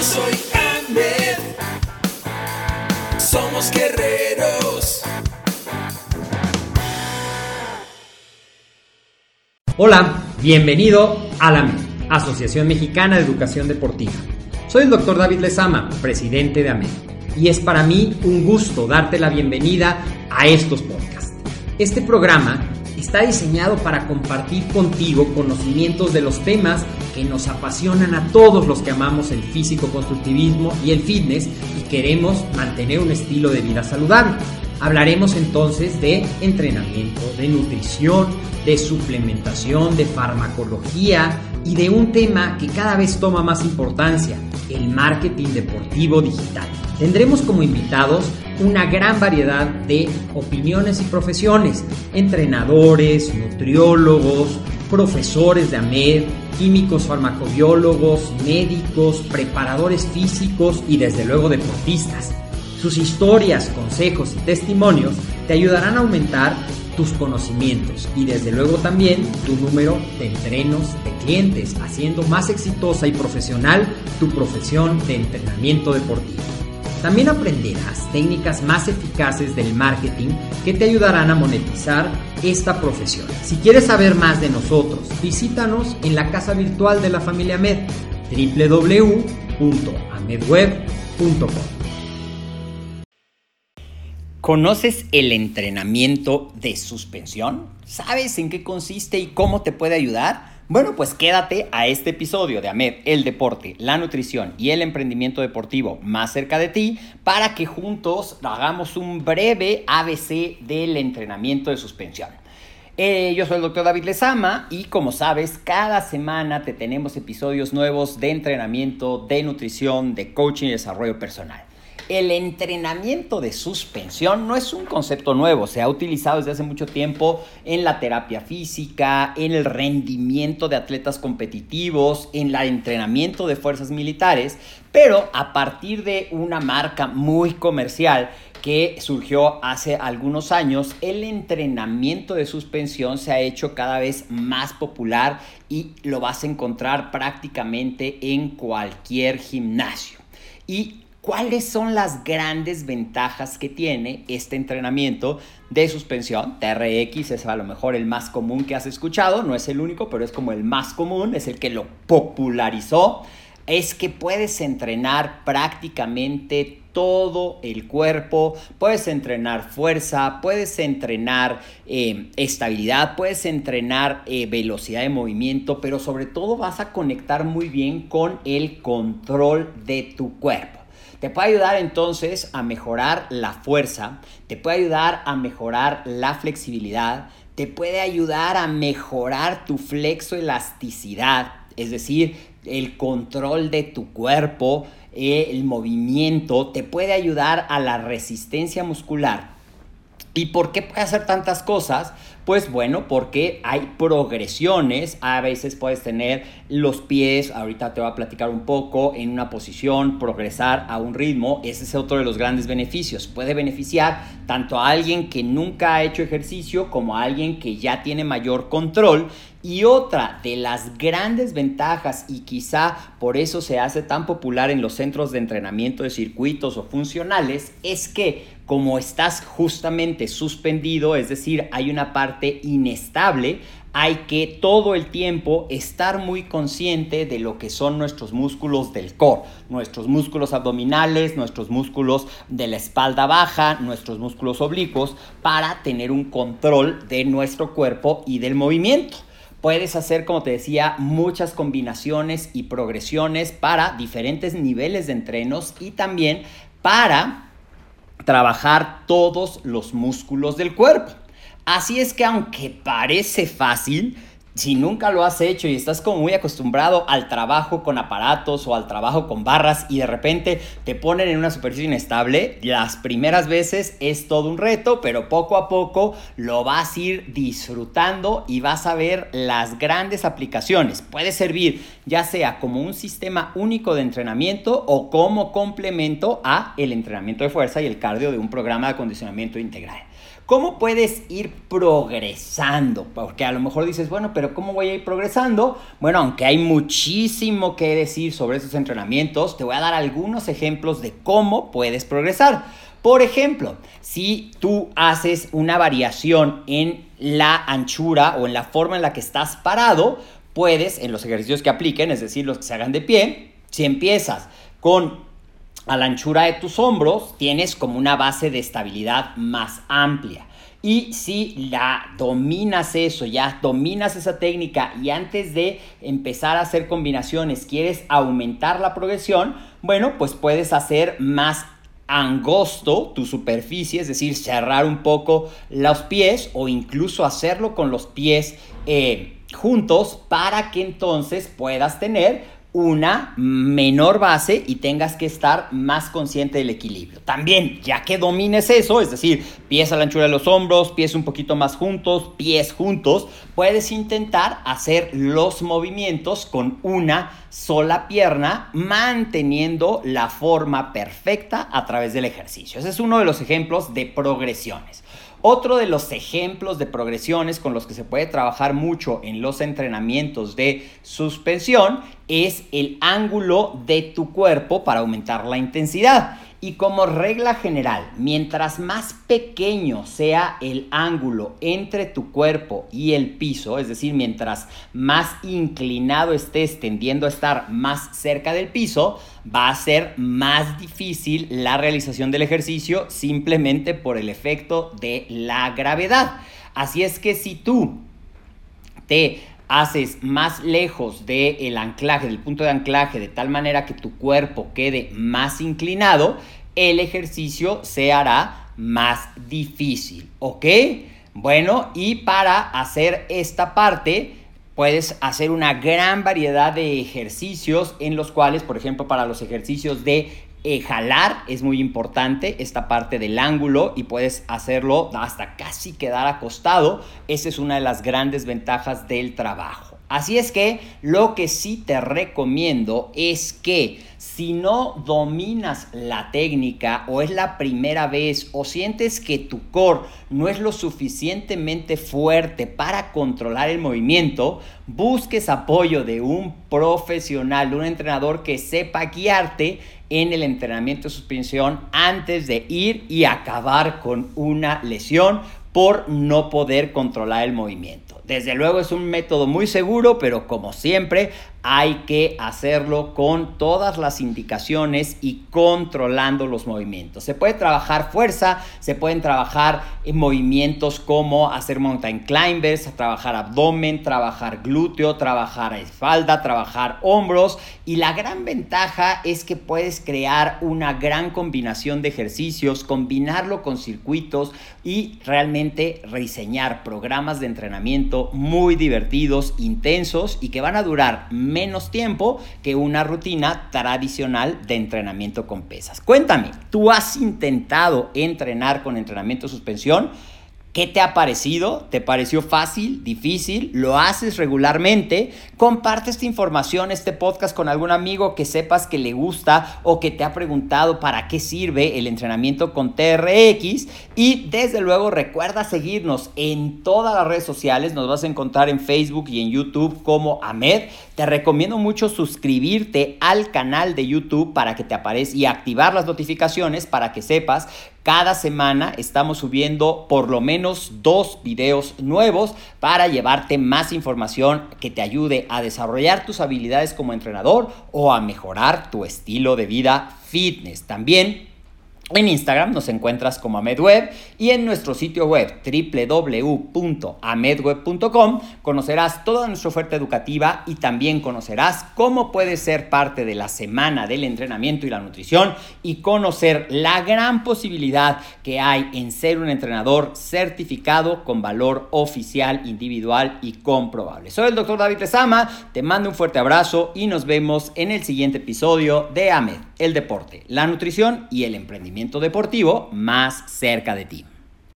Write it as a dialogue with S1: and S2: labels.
S1: Soy Ahmed. Somos guerreros.
S2: Hola, bienvenido a la Asociación Mexicana de Educación Deportiva. Soy el doctor David Lezama, presidente de AMED, y es para mí un gusto darte la bienvenida a estos podcasts. Este programa está diseñado para compartir contigo conocimientos de los temas que nos apasionan a todos los que amamos el físico-constructivismo y el fitness y queremos mantener un estilo de vida saludable. Hablaremos entonces de entrenamiento, de nutrición, de suplementación, de farmacología y de un tema que cada vez toma más importancia, el marketing deportivo digital. Tendremos como invitados una gran variedad de opiniones y profesiones, entrenadores, nutriólogos, profesores de AMED, químicos farmacobiólogos, médicos, preparadores físicos y desde luego deportistas. Sus historias, consejos y testimonios te ayudarán a aumentar tus conocimientos y desde luego también tu número de entrenos de clientes, haciendo más exitosa y profesional tu profesión de entrenamiento deportivo. También aprenderás técnicas más eficaces del marketing que te ayudarán a monetizar esta profesión. Si quieres saber más de nosotros, visítanos en la casa virtual de la familia Med, www.amedweb.com. ¿Conoces el entrenamiento de suspensión? ¿Sabes en qué consiste y cómo te puede ayudar? Bueno, pues quédate a este episodio de AMED, el deporte, la nutrición y el emprendimiento deportivo más cerca de ti para que juntos hagamos un breve ABC del entrenamiento de suspensión. Eh, yo soy el doctor David Lezama y como sabes, cada semana te tenemos episodios nuevos de entrenamiento, de nutrición, de coaching y desarrollo personal. El entrenamiento de suspensión no es un concepto nuevo, se ha utilizado desde hace mucho tiempo en la terapia física, en el rendimiento de atletas competitivos, en el entrenamiento de fuerzas militares, pero a partir de una marca muy comercial que surgió hace algunos años, el entrenamiento de suspensión se ha hecho cada vez más popular y lo vas a encontrar prácticamente en cualquier gimnasio. Y ¿Cuáles son las grandes ventajas que tiene este entrenamiento de suspensión? TRX es a lo mejor el más común que has escuchado, no es el único, pero es como el más común, es el que lo popularizó. Es que puedes entrenar prácticamente todo el cuerpo, puedes entrenar fuerza, puedes entrenar eh, estabilidad, puedes entrenar eh, velocidad de movimiento, pero sobre todo vas a conectar muy bien con el control de tu cuerpo. Te puede ayudar entonces a mejorar la fuerza, te puede ayudar a mejorar la flexibilidad, te puede ayudar a mejorar tu flexoelasticidad, es decir, el control de tu cuerpo, eh, el movimiento, te puede ayudar a la resistencia muscular. ¿Y por qué puede hacer tantas cosas? Pues bueno, porque hay progresiones, a veces puedes tener los pies, ahorita te voy a platicar un poco, en una posición, progresar a un ritmo, ese es otro de los grandes beneficios. Puede beneficiar tanto a alguien que nunca ha hecho ejercicio como a alguien que ya tiene mayor control y otra de las grandes ventajas, y quizá por eso se hace tan popular en los centros de entrenamiento de circuitos o funcionales, es que como estás justamente suspendido, es decir, hay una parte inestable, hay que todo el tiempo estar muy consciente de lo que son nuestros músculos del core, nuestros músculos abdominales, nuestros músculos de la espalda baja, nuestros músculos oblicuos, para tener un control de nuestro cuerpo y del movimiento. Puedes hacer, como te decía, muchas combinaciones y progresiones para diferentes niveles de entrenos y también para trabajar todos los músculos del cuerpo. Así es que aunque parece fácil, si nunca lo has hecho y estás como muy acostumbrado al trabajo con aparatos o al trabajo con barras y de repente te ponen en una superficie inestable, las primeras veces es todo un reto, pero poco a poco lo vas a ir disfrutando y vas a ver las grandes aplicaciones. Puede servir ya sea como un sistema único de entrenamiento o como complemento a el entrenamiento de fuerza y el cardio de un programa de acondicionamiento integral. ¿Cómo puedes ir progresando? Porque a lo mejor dices, bueno, pero ¿cómo voy a ir progresando? Bueno, aunque hay muchísimo que decir sobre esos entrenamientos, te voy a dar algunos ejemplos de cómo puedes progresar. Por ejemplo, si tú haces una variación en la anchura o en la forma en la que estás parado, puedes, en los ejercicios que apliquen, es decir, los que se hagan de pie, si empiezas con a la anchura de tus hombros, tienes como una base de estabilidad más amplia. Y si la dominas eso, ya dominas esa técnica y antes de empezar a hacer combinaciones quieres aumentar la progresión, bueno, pues puedes hacer más angosto tu superficie, es decir, cerrar un poco los pies o incluso hacerlo con los pies eh, juntos para que entonces puedas tener una menor base y tengas que estar más consciente del equilibrio. También, ya que domines eso, es decir, pies a la anchura de los hombros, pies un poquito más juntos, pies juntos, puedes intentar hacer los movimientos con una sola pierna, manteniendo la forma perfecta a través del ejercicio. Ese es uno de los ejemplos de progresiones. Otro de los ejemplos de progresiones con los que se puede trabajar mucho en los entrenamientos de suspensión es el ángulo de tu cuerpo para aumentar la intensidad. Y como regla general, mientras más pequeño sea el ángulo entre tu cuerpo y el piso, es decir, mientras más inclinado estés tendiendo a estar más cerca del piso, va a ser más difícil la realización del ejercicio simplemente por el efecto de la gravedad. Así es que si tú te haces más lejos del anclaje, del punto de anclaje, de tal manera que tu cuerpo quede más inclinado, el ejercicio se hará más difícil, ¿ok? Bueno, y para hacer esta parte, puedes hacer una gran variedad de ejercicios en los cuales, por ejemplo, para los ejercicios de eh, jalar es muy importante esta parte del ángulo y puedes hacerlo hasta casi quedar acostado. Esa es una de las grandes ventajas del trabajo. Así es que lo que sí te recomiendo es que si no dominas la técnica o es la primera vez o sientes que tu core no es lo suficientemente fuerte para controlar el movimiento, busques apoyo de un profesional, de un entrenador que sepa guiarte en el entrenamiento de suspensión antes de ir y acabar con una lesión por no poder controlar el movimiento. Desde luego es un método muy seguro, pero como siempre hay que hacerlo con todas las indicaciones y controlando los movimientos. Se puede trabajar fuerza, se pueden trabajar en movimientos como hacer mountain climbers, trabajar abdomen, trabajar glúteo, trabajar espalda, trabajar hombros y la gran ventaja es que puedes crear una gran combinación de ejercicios, combinarlo con circuitos y realmente rediseñar programas de entrenamiento muy divertidos, intensos y que van a durar menos tiempo que una rutina tradicional de entrenamiento con pesas. Cuéntame, ¿tú has intentado entrenar con entrenamiento suspensión? ¿Qué te ha parecido? ¿Te pareció fácil, difícil? ¿Lo haces regularmente? Comparte esta información, este podcast con algún amigo que sepas que le gusta o que te ha preguntado para qué sirve el entrenamiento con TRX. Y desde luego recuerda seguirnos en todas las redes sociales. Nos vas a encontrar en Facebook y en YouTube como Ahmed. Te recomiendo mucho suscribirte al canal de YouTube para que te aparezca y activar las notificaciones para que sepas cada semana estamos subiendo por lo menos dos videos nuevos para llevarte más información que te ayude a desarrollar tus habilidades como entrenador o a mejorar tu estilo de vida fitness. También en Instagram nos encuentras como AmedWeb y en nuestro sitio web www.amedweb.com conocerás toda nuestra oferta educativa y también conocerás cómo puedes ser parte de la semana del entrenamiento y la nutrición y conocer la gran posibilidad que hay en ser un entrenador certificado con valor oficial, individual y comprobable. Soy el doctor David Lezama, te mando un fuerte abrazo y nos vemos en el siguiente episodio de AMED, el deporte, la nutrición y el emprendimiento deportivo más cerca de ti.